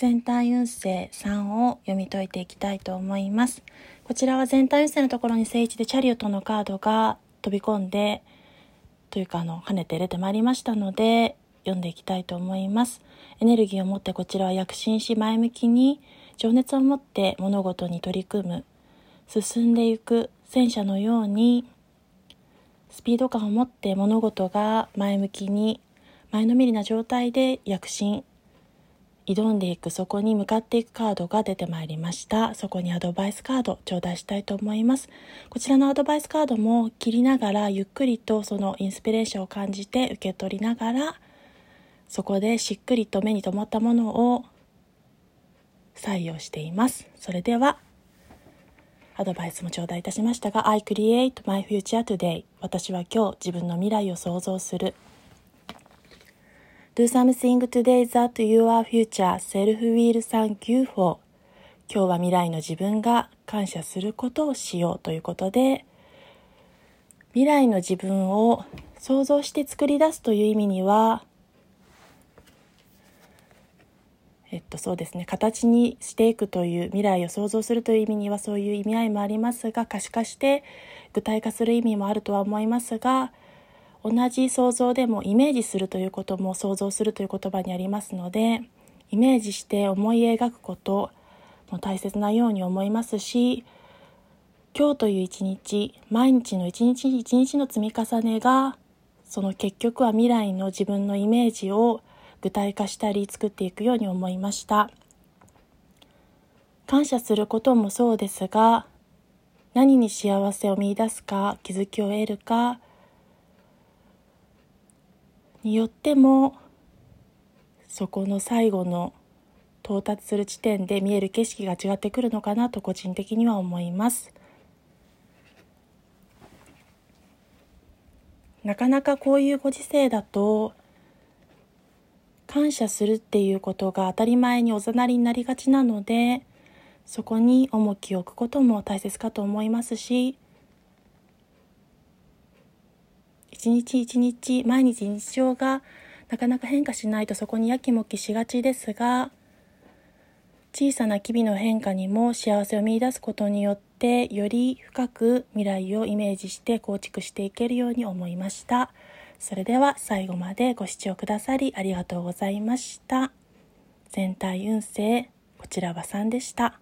全体運勢3を読み解いていきたいと思います。こちらは全体運勢のところに聖地でチャリオットのカードが飛び込んで、というかあの、跳ねて出てまいりましたので、読んでいきたいと思います。エネルギーを持ってこちらは躍進し前向きに情熱を持って物事に取り組む、進んでいく戦車のようにスピード感を持って物事が前向きに前のめりな状態で躍進挑んでいくそこに向かっていくカードが出てまいりました。そこにアドバイスカード頂戴したいと思います。こちらのアドバイスカードも切りながらゆっくりとそのインスピレーションを感じて受け取りながらそこでしっくりと目に留まったものを採用しています。それではアドバイスも頂戴いたしましたが I create my future today 私は今日自分の未来を想像する。Do something today that you are future. Self will thank you for. 今日は未来の自分が感謝することをしようということで未来の自分を想像して作り出すという意味にはえっとそうですね形にしていくという未来を想像するという意味にはそういう意味合いもありますが可視化して具体化する意味もあるとは思いますが同じ想像でもイメージするということも想像するという言葉にありますのでイメージして思い描くことも大切なように思いますし今日という一日毎日の一日一日の積み重ねがその結局は未来の自分のイメージを具体化したり作っていくように思いました。感謝することもそうですが何に幸せを見いだすか気づきを得るかによってもそこの最後の到達する地点で見える景色が違ってくるのかなと個人的には思います。なかなかこういうご時世だと感謝するっていうことが当たり前におざなりになりがちなのでそこに重きを置くことも大切かと思いますし一日一日毎日日常がなかなか変化しないとそこにやきもきしがちですが小さな日々の変化にも幸せを見いだすことによってより深く未来をイメージして構築していけるように思いました。それでは最後までご視聴くださりありがとうございました。全体運勢こちらは3でした。